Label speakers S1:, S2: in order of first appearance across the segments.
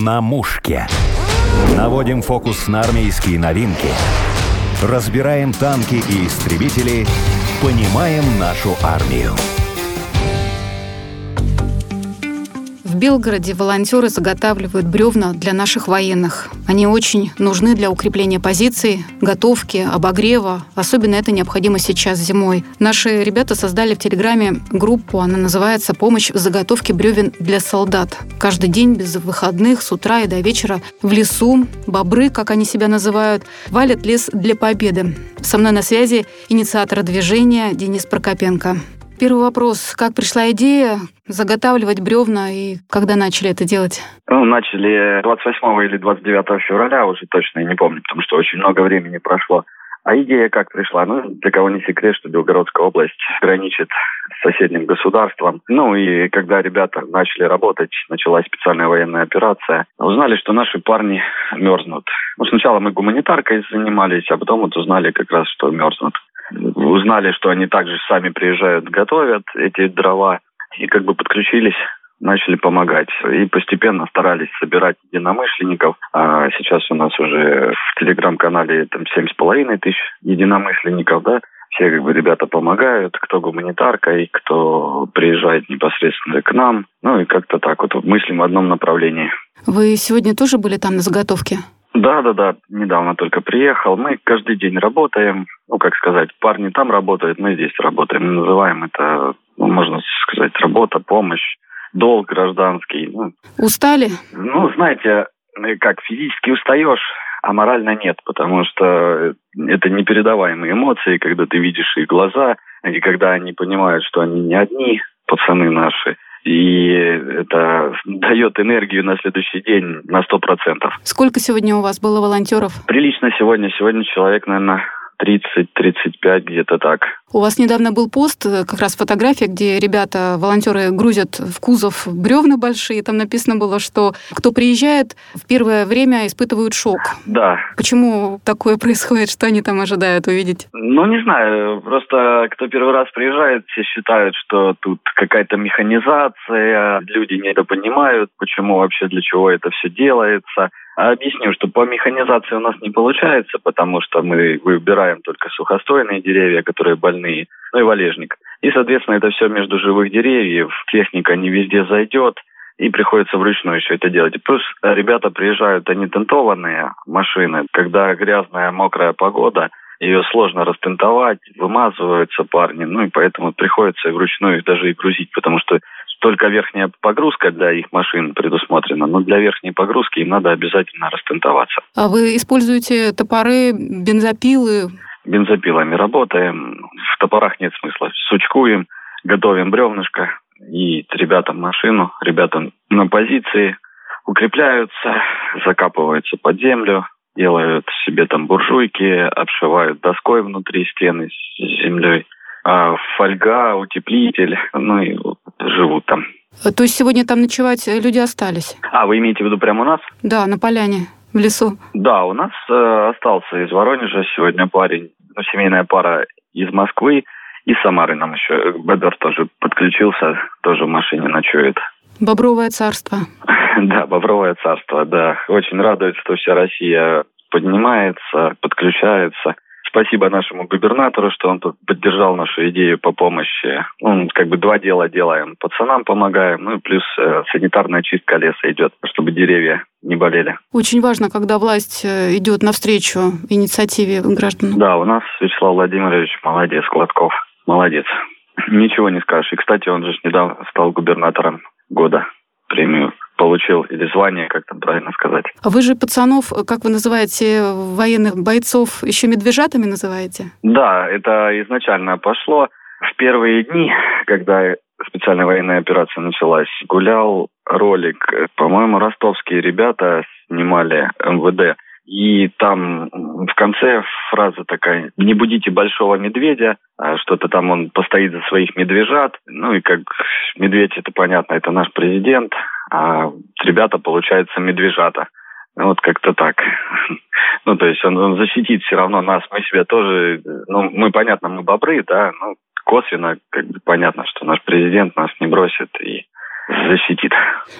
S1: На мушке. Наводим фокус на армейские новинки. Разбираем танки и истребители. Понимаем нашу армию.
S2: Белгороде волонтеры заготавливают бревна для наших военных. Они очень нужны для укрепления позиций, готовки, обогрева. Особенно это необходимо сейчас зимой. Наши ребята создали в Телеграме группу, она называется «Помощь в заготовке бревен для солдат». Каждый день без выходных с утра и до вечера в лесу бобры, как они себя называют, валят лес для победы. Со мной на связи инициатор движения Денис Прокопенко. Первый вопрос. Как пришла идея заготавливать бревна и когда начали это делать?
S3: Ну, начали 28 или 29 февраля, уже точно не помню, потому что очень много времени прошло. А идея как пришла? Ну, для кого не секрет, что Белгородская область граничит с соседним государством. Ну и когда ребята начали работать, началась специальная военная операция, узнали, что наши парни мерзнут. Ну, сначала мы гуманитаркой занимались, а потом вот узнали как раз, что мерзнут узнали, что они также сами приезжают, готовят эти дрова, и как бы подключились начали помогать. И постепенно старались собирать единомышленников. А сейчас у нас уже в телеграм-канале там семь с половиной тысяч единомышленников, да. Все как бы ребята помогают, кто гуманитаркой, кто приезжает непосредственно к нам. Ну и как-то так вот мыслим в одном направлении.
S2: Вы сегодня тоже были там на заготовке?
S3: Да, да, да, недавно только приехал. Мы каждый день работаем. Ну, как сказать, парни там работают, мы здесь работаем. Мы называем это, ну, можно сказать, работа, помощь, долг гражданский. Ну,
S2: Устали?
S3: Ну, знаете, как физически устаешь, а морально нет, потому что это непередаваемые эмоции, когда ты видишь их глаза, и когда они понимают, что они не одни, пацаны наши, и это дает энергию на следующий день на сто процентов.
S2: Сколько сегодня у вас было волонтеров?
S3: Прилично сегодня. Сегодня человек, наверное, 30-35, где-то так.
S2: У вас недавно был пост, э, как раз фотография, где ребята, волонтеры грузят в кузов бревна большие. Там написано было, что кто приезжает, в первое время испытывают шок.
S3: Да.
S2: Почему такое происходит? Что они там ожидают увидеть?
S3: Ну, не знаю. Просто кто первый раз приезжает, все считают, что тут какая-то механизация, люди недопонимают, почему вообще, для чего это все делается. А объясню, что по механизации у нас не получается, потому что мы выбираем только сухостойные деревья, которые больные, ну и валежник. И, соответственно, это все между живых деревьев, техника не везде зайдет, и приходится вручную еще это делать. Плюс ребята приезжают, они тентованные машины, когда грязная, мокрая погода, ее сложно растентовать, вымазываются парни, ну и поэтому приходится вручную их даже и грузить, потому что только верхняя погрузка для их машин предусмотрена, но для верхней погрузки им надо обязательно растентоваться.
S2: А вы используете топоры, бензопилы?
S3: Бензопилами работаем, в топорах нет смысла. Сучкуем, готовим бревнышко, и ребятам машину, ребятам на позиции укрепляются, закапываются под землю, делают себе там буржуйки, обшивают доской внутри стены с землей – фольга, утеплитель, ну и живут там.
S2: То есть сегодня там ночевать люди остались?
S3: А, вы имеете в виду прямо у нас?
S2: Да, на поляне, в лесу.
S3: Да, у нас э, остался из Воронежа сегодня парень, ну, семейная пара из Москвы, и Самары нам еще. Бедер тоже подключился, тоже в машине ночует.
S2: Бобровое царство.
S3: Да, Бобровое царство, да. Очень радует, что вся Россия поднимается, подключается. Спасибо нашему губернатору, что он поддержал нашу идею по помощи. Он как бы два дела делаем. Пацанам помогаем, ну и плюс э, санитарная чистка леса идет, чтобы деревья не болели.
S2: Очень важно, когда власть э, идет навстречу инициативе граждан.
S3: Да, у нас Вячеслав Владимирович молодец, Гладков. Молодец. Ничего не скажешь. И, кстати, он же недавно стал губернатором года премию получил, или звание, как там правильно сказать.
S2: А вы же пацанов, как вы называете, военных бойцов, еще медвежатами называете?
S3: Да, это изначально пошло. В первые дни, когда специальная военная операция началась, гулял ролик, по-моему, ростовские ребята снимали МВД, и там в конце фраза такая «Не будите большого медведя», а что-то там он постоит за своих медвежат. Ну и как медведь, это понятно, это наш президент, а ребята, получается, медвежата. Ну, вот как-то так. Ну, то есть он, он защитит все равно нас, мы себя тоже, ну, мы, понятно, мы бобры, да, ну, косвенно, как бы понятно, что наш президент нас не бросит, и защитит.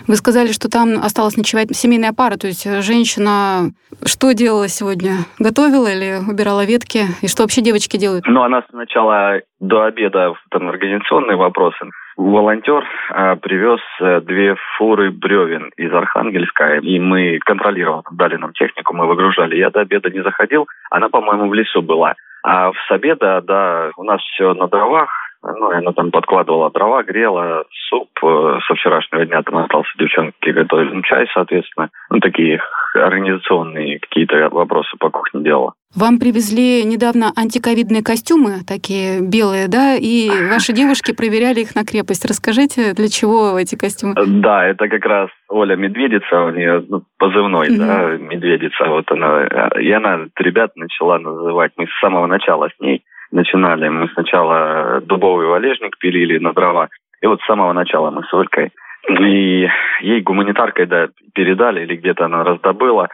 S2: Вы сказали, что там осталась ночевать семейная пара, то есть женщина что делала сегодня? Готовила или убирала ветки? И что вообще девочки делают?
S3: Ну, она сначала до обеда там организационные вопросы. Волонтер а, привез э, две фуры бревен из Архангельска, и мы контролировали, дали нам технику, мы выгружали. Я до обеда не заходил, она, по-моему, в лесу была. А с обеда, да, у нас все на дровах, ну, она там подкладывала дрова, грела, суп. Э, со вчерашнего дня там остался, девчонки готовили ну, чай, соответственно. Ну, такие организационные какие-то вопросы по кухне делала.
S2: Вам привезли недавно антиковидные костюмы, такие белые, да, и ваши девушки проверяли их на крепость. Расскажите, для чего эти костюмы?
S3: Да, это как раз Оля Медведица, у нее ну, позывной, mm да, Медведица, вот она. И она ребят начала называть, мы с самого начала с ней начинали. Мы сначала дубовый валежник пилили на дрова. И вот с самого начала мы с Олькой. И ей гуманитаркой, да, передали, или где-то она раздобыла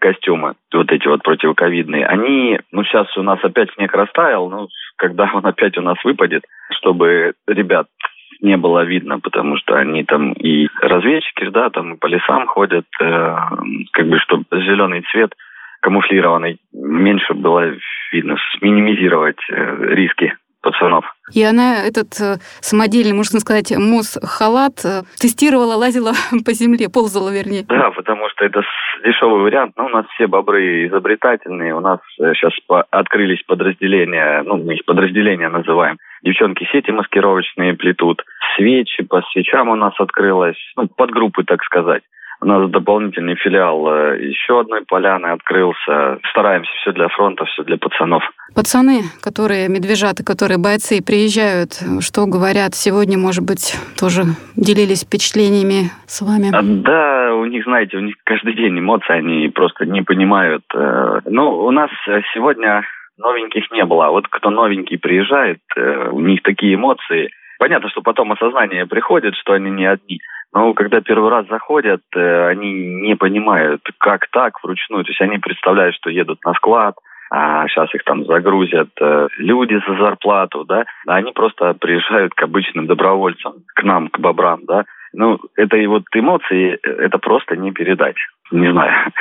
S3: костюмы, вот эти вот противоковидные, они, ну, сейчас у нас опять снег растаял, ну, когда он опять у нас выпадет, чтобы ребят не было видно, потому что они там и разведчики, да, там по лесам ходят, э, как бы, чтобы зеленый цвет – камуфлированной, меньше было видно, минимизировать э, риски пацанов.
S2: И она этот э, самодельный, можно сказать, мус-халат э, тестировала, лазила по земле, ползала, вернее.
S3: Да, потому что это дешевый вариант. Ну, у нас все бобры изобретательные. У нас сейчас открылись подразделения, ну, мы их подразделения называем. Девчонки сети маскировочные плетут. Свечи по свечам у нас открылось. Ну, подгруппы, так сказать. У нас дополнительный филиал э, еще одной поляны открылся. Стараемся все для фронта, все для пацанов.
S2: Пацаны, которые медвежаты, которые бойцы, приезжают, что говорят сегодня, может быть, тоже делились впечатлениями с вами? А,
S3: да, у них, знаете, у них каждый день эмоции, они просто не понимают. Э, ну, у нас сегодня новеньких не было. А вот кто новенький приезжает, э, у них такие эмоции. Понятно, что потом осознание приходит, что они не одни. Но когда первый раз заходят, э, они не понимают, как так вручную. То есть они представляют, что едут на склад, а сейчас их там загрузят э, люди за зарплату, да, а они просто приезжают к обычным добровольцам, к нам, к бобрам, да. Ну, это и вот эмоции, это просто не передать. Не знаю.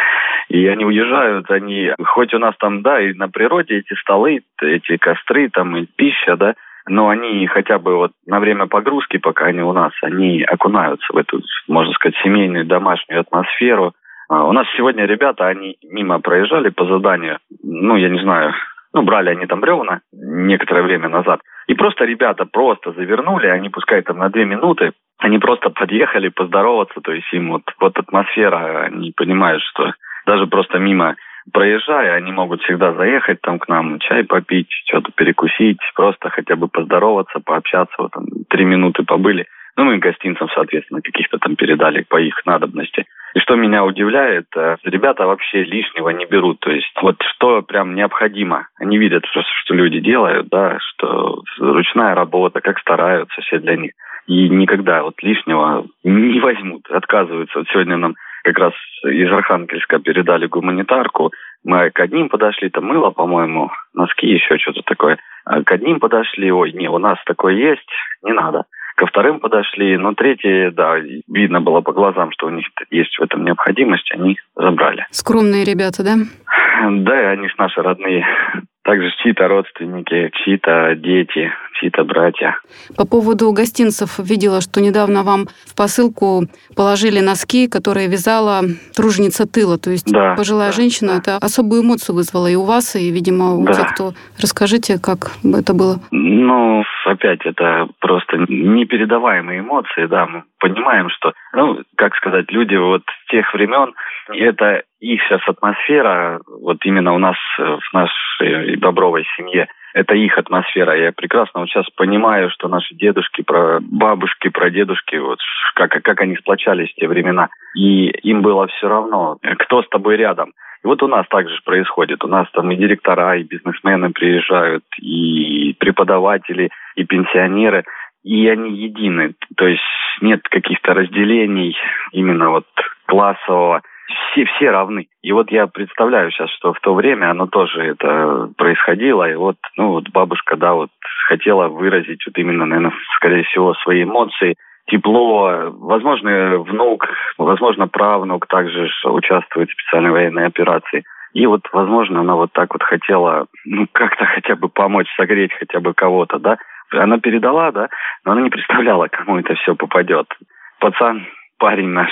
S3: И они уезжают, они, хоть у нас там, да, и на природе эти столы, эти костры, там и пища, да, но они хотя бы вот на время погрузки, пока они у нас, они окунаются в эту, можно сказать, семейную домашнюю атмосферу. А у нас сегодня ребята, они мимо проезжали по заданию, ну, я не знаю, ну, брали они там бревна некоторое время назад. И просто ребята просто завернули, они пускай там на две минуты, они просто подъехали поздороваться, то есть им вот, вот атмосфера, они понимают, что даже просто мимо проезжая, они могут всегда заехать там к нам, чай попить, что-то перекусить, просто хотя бы поздороваться, пообщаться, вот там три минуты побыли. Ну, мы гостинцам, соответственно, каких-то там передали по их надобности. И что меня удивляет, э, ребята вообще лишнего не берут. То есть вот что прям необходимо. Они видят, что, что люди делают, да, что ручная работа, как стараются все для них. И никогда вот лишнего не возьмут, отказываются. Вот сегодня нам как раз из Архангельска передали гуманитарку. Мы к одним подошли, там мыло, по-моему, носки, еще что-то такое. А к одним подошли, ой, не, у нас такое есть, не надо. Ко вторым подошли, но третьи, да, видно было по глазам, что у них есть в этом необходимость, они забрали.
S2: Скромные ребята, да?
S3: Да, они ж наши родные. Также чьи-то родственники, чьи-то дети, чьи-то братья.
S2: По поводу гостинцев видела, что недавно вам в посылку положили носки, которые вязала труженица тыла. То есть да, пожилая да, женщина, да. это особую эмоцию вызвала и у вас, и, видимо, у да. тех, кто... Расскажите, как это было?
S3: Ну, опять, это просто непередаваемые эмоции, да. Мы понимаем, что, ну, как сказать, люди вот тех времен, это их сейчас атмосфера, вот именно у нас в нашей бобровой семье, это их атмосфера. Я прекрасно вот сейчас понимаю, что наши дедушки, бабушки, про дедушки, вот как, как они сплочались в те времена. И им было все равно, кто с тобой рядом. И вот у нас также происходит. У нас там и директора, и бизнесмены приезжают, и преподаватели, и пенсионеры. И они едины. То есть нет каких-то разделений именно вот классового все, все равны. И вот я представляю сейчас, что в то время оно тоже это происходило, и вот, ну, вот бабушка, да, вот хотела выразить вот именно, наверное, скорее всего, свои эмоции тепло. Возможно, внук, возможно, правнук также участвует в специальной военной операции. И вот, возможно, она вот так вот хотела, ну, как-то хотя бы помочь, согреть хотя бы кого-то, да. Она передала, да, но она не представляла, кому это все попадет. Пацан, парень наш,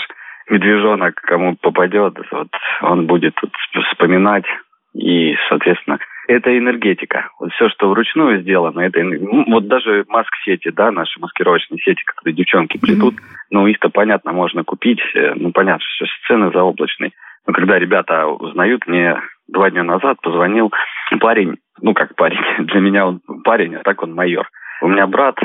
S3: медвежонок, кому попадет, вот он будет тут вспоминать и, соответственно, это энергетика. Вот все, что вручную сделано, это ну, вот даже маск-сети, да, наши маскировочные сети, которые девчонки плетут, mm-hmm. ну, их-то, понятно, можно купить, э, ну, понятно, что цены заоблачные. Но когда ребята узнают, мне два дня назад позвонил парень, ну, как парень, для меня он парень, а так он майор. У меня брат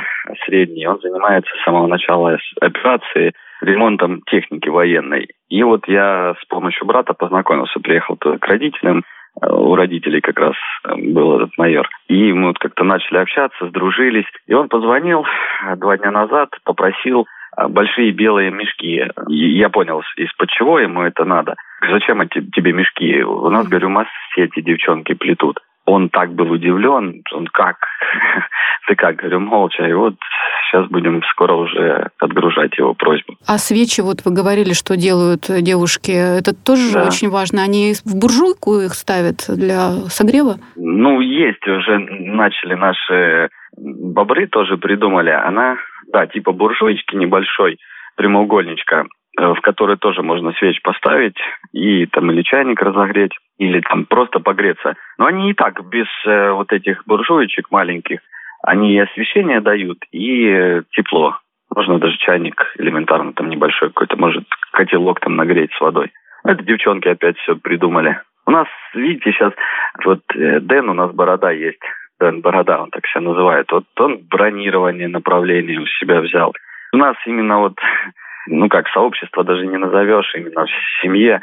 S3: средний, он занимается с самого начала операции ремонтом техники военной. И вот я с помощью брата познакомился, приехал к родителям, у родителей как раз был этот майор. И мы вот как-то начали общаться, сдружились. И он позвонил э, два дня назад, попросил э, большие белые мешки. И я понял, из-под чего ему это надо. Зачем тебе мешки? У нас, говорю, масс сети девчонки плетут он так был удивлен, он как, ты как, говорю, молча, и вот сейчас будем скоро уже отгружать его просьбу.
S2: А свечи, вот вы говорили, что делают девушки, это тоже да. очень важно, они в буржуйку их ставят для согрева?
S3: Ну, есть, уже начали наши бобры тоже придумали, она, да, типа буржуечки небольшой, прямоугольничка, в который тоже можно свеч поставить и там или чайник разогреть, или там просто погреться. Но они и так без э, вот этих буржуечек маленьких, они и освещение дают, и э, тепло. Можно даже чайник элементарно там небольшой какой-то, может котелок там нагреть с водой. Это девчонки опять все придумали. У нас, видите, сейчас вот э, Дэн, у нас борода есть. Дэн Борода, он так себя называет. Вот он бронирование направление у себя взял. У нас именно вот ну как, сообщество даже не назовешь, именно в семье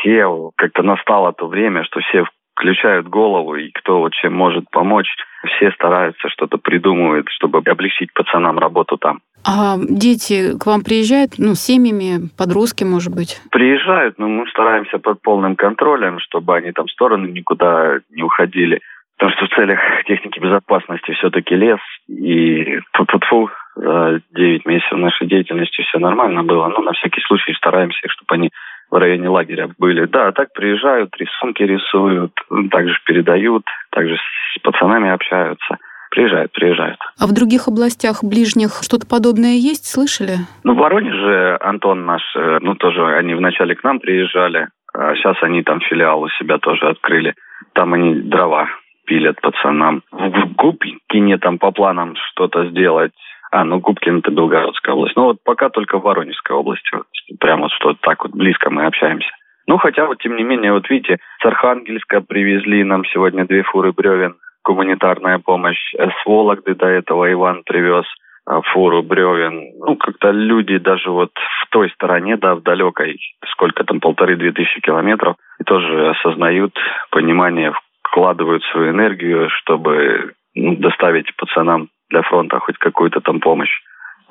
S3: все, как-то настало то время, что все включают голову, и кто вот чем может помочь, все стараются, что-то придумывают, чтобы облегчить пацанам работу там.
S2: А дети к вам приезжают, ну, семьями, подростки, может быть?
S3: Приезжают, но мы стараемся под полным контролем, чтобы они там в стороны никуда не уходили. Потому что в целях техники безопасности все-таки лес, и фу за 9 месяцев нашей деятельности все нормально было. Но на всякий случай стараемся, чтобы они в районе лагеря были. Да, так приезжают, рисунки рисуют, также передают, также с пацанами общаются. Приезжают, приезжают.
S2: А в других областях ближних что-то подобное есть, слышали?
S3: Ну, в Воронеже Антон наш, э, ну, тоже они вначале к нам приезжали, а сейчас они там филиал у себя тоже открыли. Там они дрова пилят пацанам. В Губкине там по планам что-то сделать а, ну Губкин это Белгородская область. Ну вот пока только в Воронежской области. Вот, что так вот близко мы общаемся. Ну хотя вот тем не менее, вот видите, с Архангельска привезли нам сегодня две фуры бревен, гуманитарная помощь. С Вологды до этого Иван привез а, фуру бревен. Ну, как-то люди даже вот в той стороне, да, в далекой, сколько там, полторы-две тысячи километров, и тоже осознают понимание, вкладывают свою энергию, чтобы ну, доставить пацанам для фронта хоть какую-то там помощь.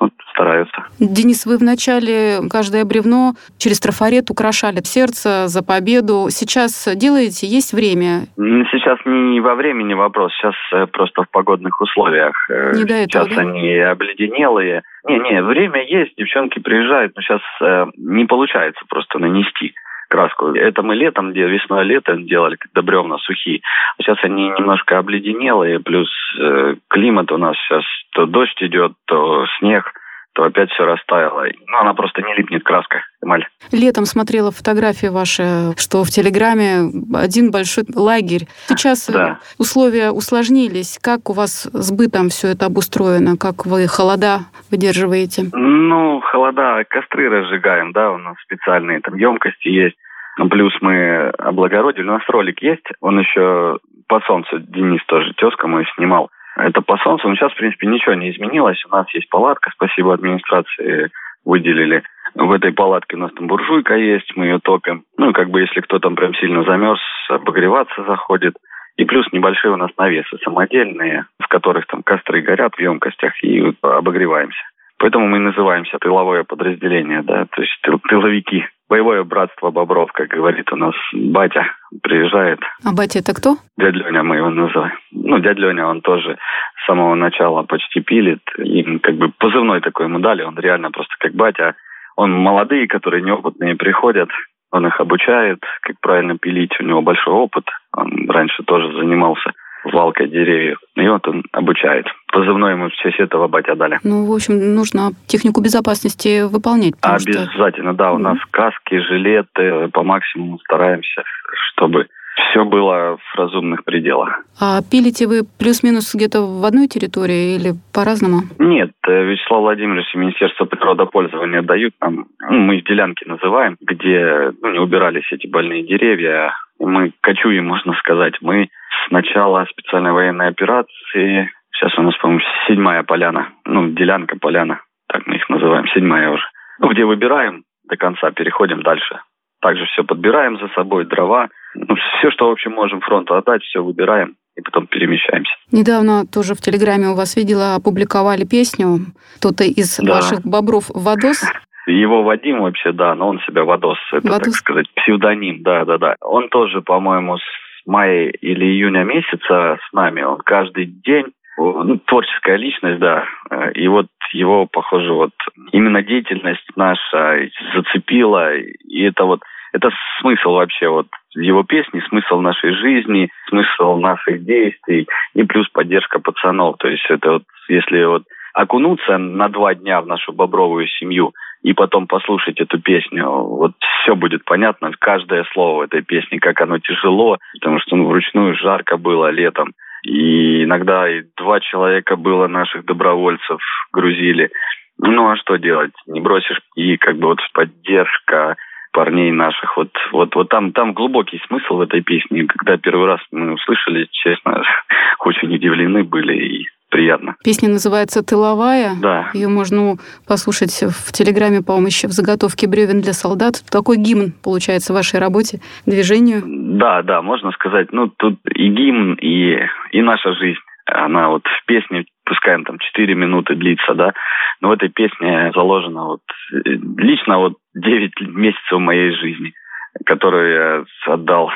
S3: Вот, стараются.
S2: Денис, вы вначале каждое бревно через трафарет украшали сердце за победу. Сейчас делаете? Есть время?
S3: Сейчас не во времени вопрос. Сейчас э, просто в погодных условиях.
S2: Э, не до
S3: этого,
S2: сейчас да?
S3: они обледенелые. Не-не, время есть, девчонки приезжают, но сейчас э, не получается просто нанести краску. Это мы летом, где весной летом делали, когда бревна сухие. Сейчас они немножко обледенелые, плюс э, климат у нас сейчас то дождь идет, то снег то опять все растаяло. Ну, она просто не липнет краска, эмаль.
S2: Летом смотрела фотографии ваши, что в Телеграме один большой лагерь. Сейчас да. условия усложнились. Как у вас с бытом все это обустроено? Как вы холода выдерживаете?
S3: Ну, холода, костры разжигаем, да, у нас специальные там емкости есть. Плюс мы облагородили. У нас ролик есть, он еще по солнцу, Денис тоже, тезка мой снимал это по солнцу. Но сейчас, в принципе, ничего не изменилось. У нас есть палатка, спасибо администрации, выделили. В этой палатке у нас там буржуйка есть, мы ее топим. Ну, как бы, если кто там прям сильно замерз, обогреваться заходит. И плюс небольшие у нас навесы самодельные, в которых там костры горят в емкостях, и обогреваемся. Поэтому мы называемся тыловое подразделение, да, то есть тыл, тыловики. Боевое братство бобров, как говорит у нас батя, приезжает.
S2: А батя это кто?
S3: Дядя Леня мы его называем. Ну, дядя Леня, он тоже с самого начала почти пилит. И как бы позывной такой ему дали, он реально просто как батя. Он молодые, которые неопытные приходят, он их обучает, как правильно пилить. У него большой опыт. Он раньше тоже занимался валкой деревьев. И вот он обучает. Позывной ему в честь этого батя дали.
S2: Ну, в общем, нужно технику безопасности выполнять.
S3: Обязательно, что... да. У mm-hmm. нас каски, жилеты. По максимуму стараемся, чтобы все было в разумных пределах.
S2: А пилите вы плюс-минус где-то в одной территории или по-разному?
S3: Нет, э, Вячеслав Владимирович и Министерство природопользования дают нам, ну, мы их делянки называем, где ну, не убирались эти больные деревья. Мы кочуем, можно сказать. Мы с начала специальной военной операции, сейчас у нас, по-моему, седьмая поляна, ну, делянка поляна, так мы их называем, седьмая уже. Ну, где выбираем до конца, переходим дальше. Также все подбираем за собой, дрова. Ну, все, что, в общем, можем фронту отдать, все выбираем и потом перемещаемся.
S2: Недавно тоже в Телеграме у вас видела, опубликовали песню. Кто-то из да. ваших бобров Вадос
S3: его Вадим вообще, да, но он себя Вадос, это, Вадос. так сказать, псевдоним, да-да-да. Он тоже, по-моему, с мая или июня месяца с нами. Он каждый день ну, творческая личность, да. И вот его, похоже, вот именно деятельность наша зацепила. И это вот это смысл вообще вот его песни, смысл нашей жизни, смысл наших действий и плюс поддержка пацанов. То есть это вот, если вот окунуться на два дня в нашу бобровую семью – и потом послушать эту песню, вот все будет понятно, каждое слово этой песни, как оно тяжело, потому что ну, вручную жарко было летом. И иногда и два человека было наших добровольцев грузили. Ну а что делать? Не бросишь. И как бы вот поддержка парней наших. Вот, вот, вот там, там глубокий смысл в этой песне. Когда первый раз мы услышали, честно, очень удивлены были и приятно.
S2: Песня называется «Тыловая».
S3: Да.
S2: Ее можно послушать в Телеграме, по-моему, еще в заготовке бревен для солдат. Такой гимн, получается, в вашей работе, движению.
S3: Да, да, можно сказать. Ну, тут и гимн, и, и наша жизнь. Она вот в песне, пускай там 4 минуты длится, да, но в этой песне заложено вот лично вот 9 месяцев моей жизни, которую я отдал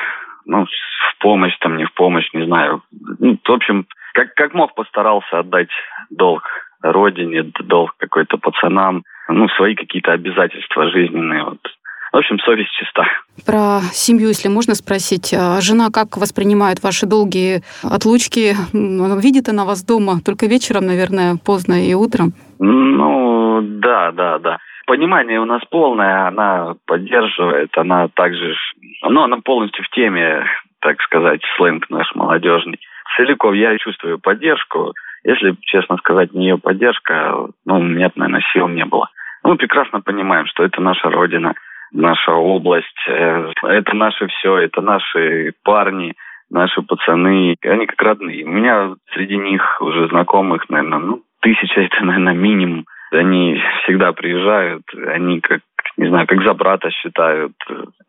S3: ну, в помощь, там, не в помощь, не знаю. Ну, в общем, как, как мог постарался отдать долг родине, долг какой-то пацанам, ну, свои какие-то обязательства жизненные. Вот. В общем, совесть чиста.
S2: Про семью, если можно спросить. А жена как воспринимает ваши долгие отлучки? Видит она вас дома только вечером, наверное, поздно и утром?
S3: Ну, да, да, да. Понимание у нас полное, она поддерживает, она также, ну, она полностью в теме, так сказать, сленг наш молодежный целиком я чувствую поддержку. Если, честно сказать, не ее поддержка, ну, нет, наверное, сил не было. Мы прекрасно понимаем, что это наша родина, наша область, э, это наше все, это наши парни, наши пацаны, они как родные. У меня среди них уже знакомых, наверное, ну, тысяча это, наверное, минимум. Они всегда приезжают, они как не знаю, как за брата считают.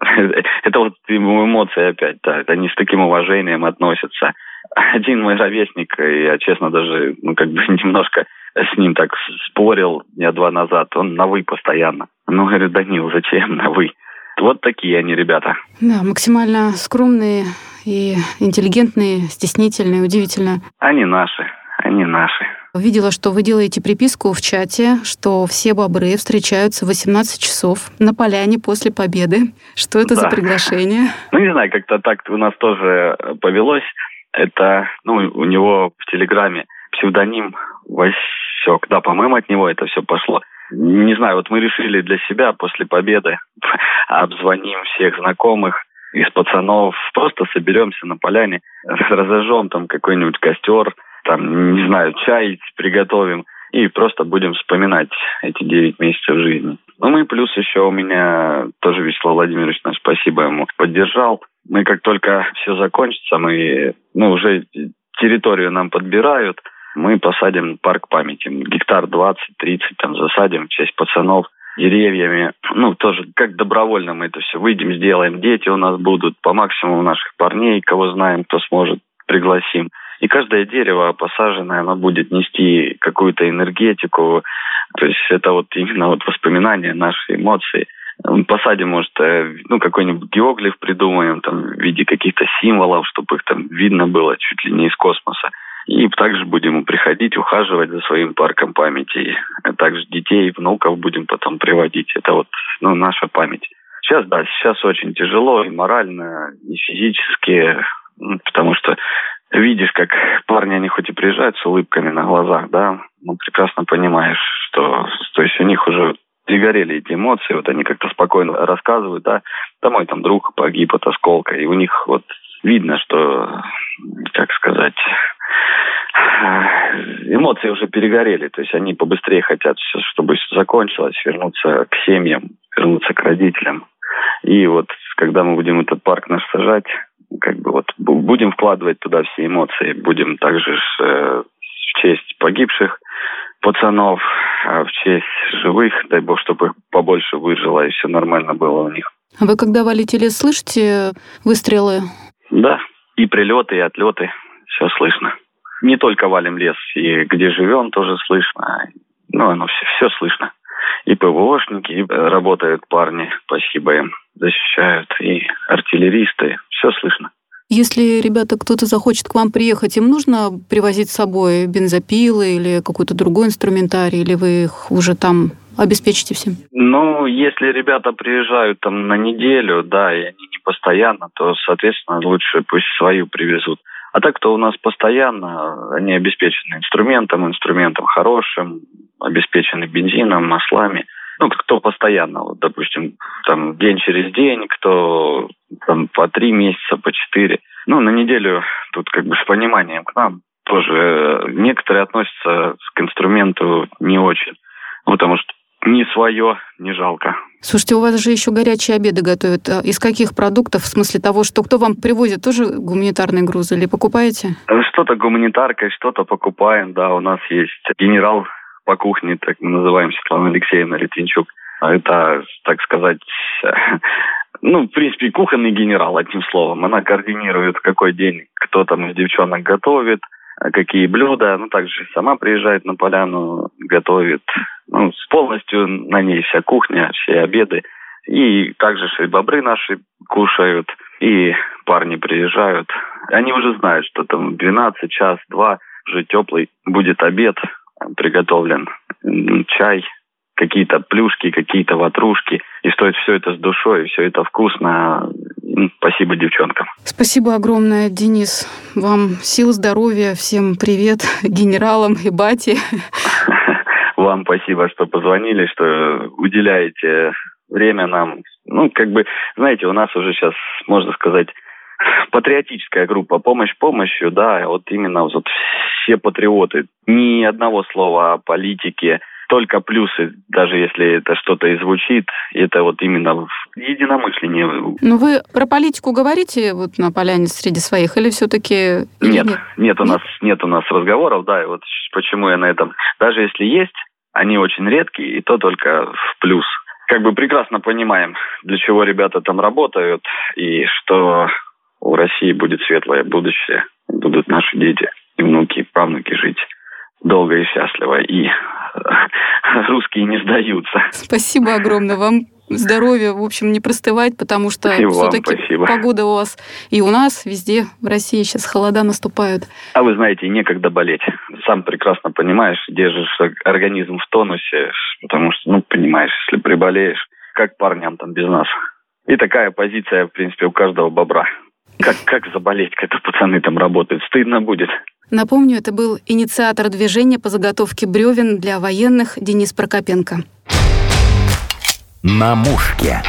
S3: Это вот эмоции опять, да. Они с таким уважением относятся один мой ровесник, я, честно, даже, ну, как бы немножко с ним так спорил дня два назад. Он на «вы» постоянно. Ну, говорю, Данил, зачем на «вы»? Вот такие они ребята.
S2: Да, максимально скромные и интеллигентные, стеснительные, удивительно.
S3: Они наши, они наши.
S2: Видела, что вы делаете приписку в чате, что все бобры встречаются в 18 часов на поляне после победы. Что это да. за приглашение?
S3: Ну, не знаю, как-то так у нас тоже повелось. Это, ну, у него в Телеграме псевдоним Васек. Да, по-моему, от него это все пошло. Не знаю, вот мы решили для себя после победы обзвоним всех знакомых из пацанов, просто соберемся на поляне, разожжем там какой-нибудь костер, там, не знаю, чай приготовим и просто будем вспоминать эти девять месяцев жизни. Ну и плюс еще у меня тоже Вячеслав Владимирович, спасибо ему, поддержал мы как только все закончится, мы, ну, уже территорию нам подбирают, мы посадим парк памяти. Гектар 20-30 там засадим в честь пацанов деревьями. Ну, тоже как добровольно мы это все выйдем, сделаем. Дети у нас будут по максимуму наших парней, кого знаем, кто сможет, пригласим. И каждое дерево посаженное, оно будет нести какую-то энергетику. То есть это вот именно вот воспоминания, наши эмоции. Посадим, может, э, ну, какой-нибудь геоглиф придумаем, там, в виде каких-то символов, чтобы их там видно было чуть ли не из космоса. И также будем приходить, ухаживать за своим парком памяти. А также детей, внуков будем потом приводить. Это вот ну, наша память. Сейчас, да, сейчас очень тяжело и морально, и физически, потому что видишь, как парни, они хоть и приезжают с улыбками на глазах, да, но прекрасно понимаешь, что то есть у них уже перегорели эти эмоции, вот они как-то спокойно рассказывают, да, да мой там друг погиб от осколка, и у них вот видно, что, как сказать, эмоции уже перегорели, то есть они побыстрее хотят, чтобы все закончилось, вернуться к семьям, вернуться к родителям. И вот когда мы будем этот парк наш сажать, как бы вот будем вкладывать туда все эмоции, будем также э, в честь погибших пацанов, а в честь живых, дай бог, чтобы побольше выжило и все нормально было у них.
S2: А вы когда валите слышите выстрелы?
S3: Да, и прилеты, и отлеты, все слышно. Не только валим лес, и где живем тоже слышно. Ну, оно все, все слышно. И ПВОшники, и работают парни, спасибо им, защищают, и артиллеристы, все слышно.
S2: Если, ребята, кто-то захочет к вам приехать, им нужно привозить с собой бензопилы или какой-то другой инструментарий, или вы их уже там обеспечите всем?
S3: Ну, если ребята приезжают там на неделю, да, и они не постоянно, то, соответственно, лучше пусть свою привезут. А так, кто у нас постоянно, они обеспечены инструментом, инструментом хорошим, обеспечены бензином, маслами. Ну, кто постоянно, вот, допустим, там день через день, кто там по три месяца, по четыре. Ну, на неделю тут как бы с пониманием к нам тоже э, некоторые относятся к инструменту не очень, потому что не свое не жалко.
S2: Слушайте, у вас же еще горячие обеды готовят. А из каких продуктов? В смысле того, что кто вам привозит, тоже гуманитарные грузы или покупаете?
S3: Что-то гуманитаркой, что-то покупаем, да. У нас есть генерал по кухне, так мы называем Светлана Алексеевна Литвинчук. Это, так сказать, ну, в принципе, кухонный генерал, одним словом. Она координирует, какой день кто там из девчонок готовит, а какие блюда. Ну, также сама приезжает на поляну, готовит. Ну, полностью на ней вся кухня, все обеды. И также и бобры наши кушают, и парни приезжают. Они уже знают, что там 12, час, два, уже теплый будет обед приготовлен, чай, какие-то плюшки, какие-то ватрушки. И стоит все это с душой, все это вкусно. Спасибо девчонкам.
S2: Спасибо огромное, Денис. Вам сил, здоровья, всем привет генералам и бате.
S3: Вам спасибо, что позвонили, что уделяете время нам. Ну, как бы, знаете, у нас уже сейчас, можно сказать, патриотическая группа «Помощь помощью», да, вот именно вот все патриоты. Ни одного слова о политике, только плюсы, даже если это что-то и звучит, это вот именно единомышление.
S2: Ну вы про политику говорите вот на поляне среди своих или все-таки...
S3: Нет, нет, нет у нас нет у нас разговоров, да, и вот почему я на этом... Даже если есть, они очень редкие, и то только в плюс. Как бы прекрасно понимаем, для чего ребята там работают, и что у России будет светлое будущее, будут наши дети и внуки, и правнуки жить долго и счастливо. И русские не сдаются.
S2: Спасибо огромное вам. Здоровья, в общем, не простывать, потому что все-таки погода у вас и у нас везде в России сейчас холода наступают.
S3: А вы знаете, некогда болеть. Сам прекрасно понимаешь, держишь организм в тонусе, потому что, ну, понимаешь, если приболеешь, как парням там без нас. И такая позиция, в принципе, у каждого бобра. Как, как заболеть, когда пацаны там работают? Стыдно будет.
S2: Напомню, это был инициатор движения по заготовке бревен для военных Денис Прокопенко.
S1: На мушке.